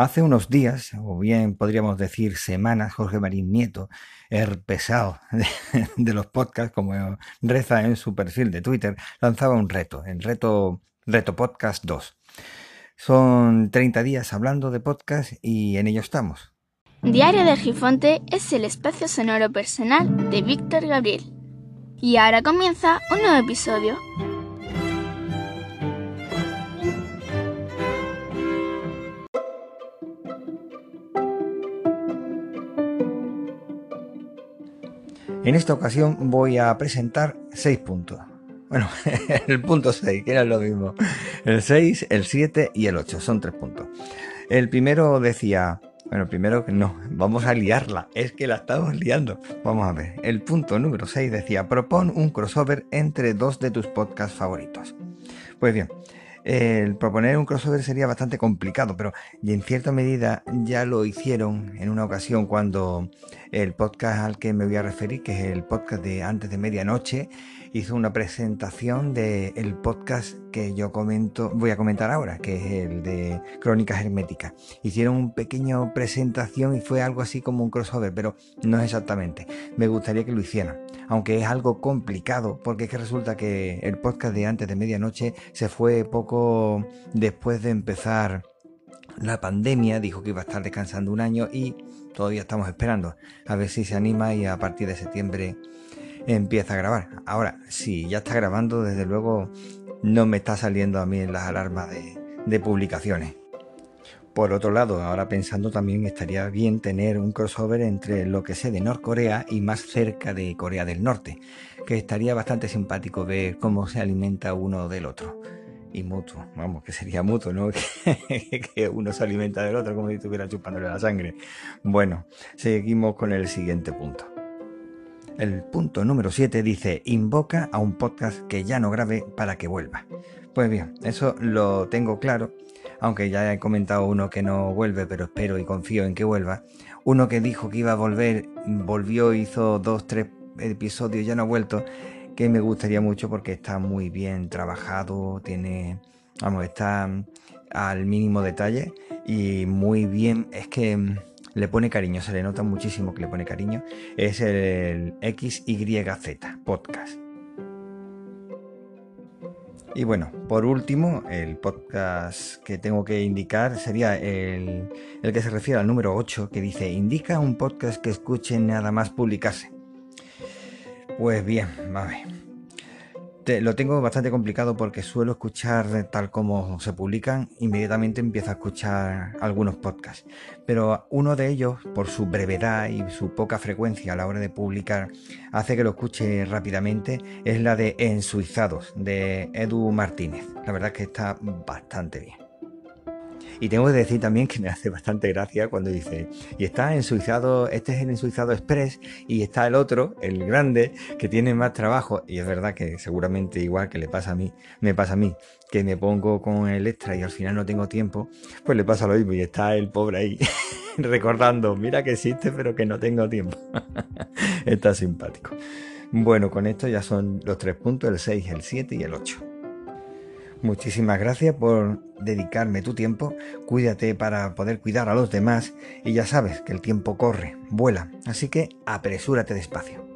Hace unos días, o bien podríamos decir semanas, Jorge Marín Nieto, el pesado de, los podcasts, como reza en su perfil de Twitter, lanzaba un reto, el reto, reto Podcast 2. Son 30 días hablando de podcast y en ello estamos. Diario de Gifonte es el espacio sonoro personal de Víctor Gabriel. Y ahora comienza un nuevo episodio. En esta ocasión voy a presentar seis puntos. Bueno, el punto 6, que era lo mismo. El 6, el 7 y el 8, son tres puntos. El primero decía, bueno, primero que no, vamos a liarla, es que la estamos liando. Vamos a ver, el punto número 6 decía, propon un crossover entre dos de tus podcasts favoritos. Pues bien, el proponer un crossover sería bastante complicado, pero en cierta medida ya lo hicieron en una ocasión cuando el podcast al que me voy a referir, que es el podcast de antes de medianoche, hizo una presentación del podcast que yo comento, voy a comentar ahora, que es el de Crónicas Herméticas. Hicieron un pequeño presentación y fue algo así como un crossover, pero no es exactamente. Me gustaría que lo hicieran, aunque es algo complicado, porque es que resulta que el podcast de antes de medianoche se fue poco después de empezar la pandemia, dijo que iba a estar descansando un año y todavía estamos esperando a ver si se anima y a partir de septiembre empieza a grabar. Ahora, si ya está grabando, desde luego no me está saliendo a mí en las alarmas de, publicaciones. Por otro lado, ahora pensando también estaría bien tener un crossover entre lo que sé de Norcorea y más cerca de Corea del Norte, que estaría bastante simpático ver cómo se alimenta uno del otro. Y mutuo, vamos, que sería mutuo, ¿no? que uno se alimenta del otro como si estuviera chupándole la sangre. Bueno, seguimos con el siguiente punto. El punto número 7 dice, invoca a un podcast que ya no grabe para que vuelva. Pues bien, eso lo tengo claro, aunque ya he comentado uno que no vuelve, pero espero y confío en que vuelva. Uno que dijo que iba a volver, volvió, hizo dos, tres episodios, ya no ha vuelto, que me gustaría mucho porque está muy bien trabajado, tiene, vamos, está al mínimo detalle y muy bien, es que le pone cariño, se le nota muchísimo que le pone cariño, es el XYZ Podcast. Y bueno, por último, el podcast que tengo que indicar sería el, el, que se refiere al número 8, que dice, indica un podcast que escuche nada más publicarse. Pues bien, a ver lo tengo bastante complicado porque suelo escuchar tal como se publican, inmediatamente empiezo a escuchar algunos podcasts. Pero uno de ellos, por su brevedad y su poca frecuencia a la hora de publicar, hace que lo escuche rápidamente, es la de Ensuizados, de Edu Martínez. La verdad es que está bastante bien. Y tengo que decir también que me hace bastante gracia cuando dice, y está ensuizado, este es el ensuizado express, y está el otro, el grande, que tiene más trabajo. Y es verdad que seguramente igual que le pasa a mí, me pasa a mí, que me pongo con el extra y al final no tengo tiempo, pues le pasa lo mismo y está el pobre ahí recordando, mira que existe pero que no tengo tiempo. está simpático. Bueno, con esto ya son los tres puntos, el 6, el 7 y el 8. Muchísimas gracias por dedicarme tu tiempo. Cuídate para poder cuidar a los demás y ya sabes que el tiempo corre, vuela, así que apresúrate despacio.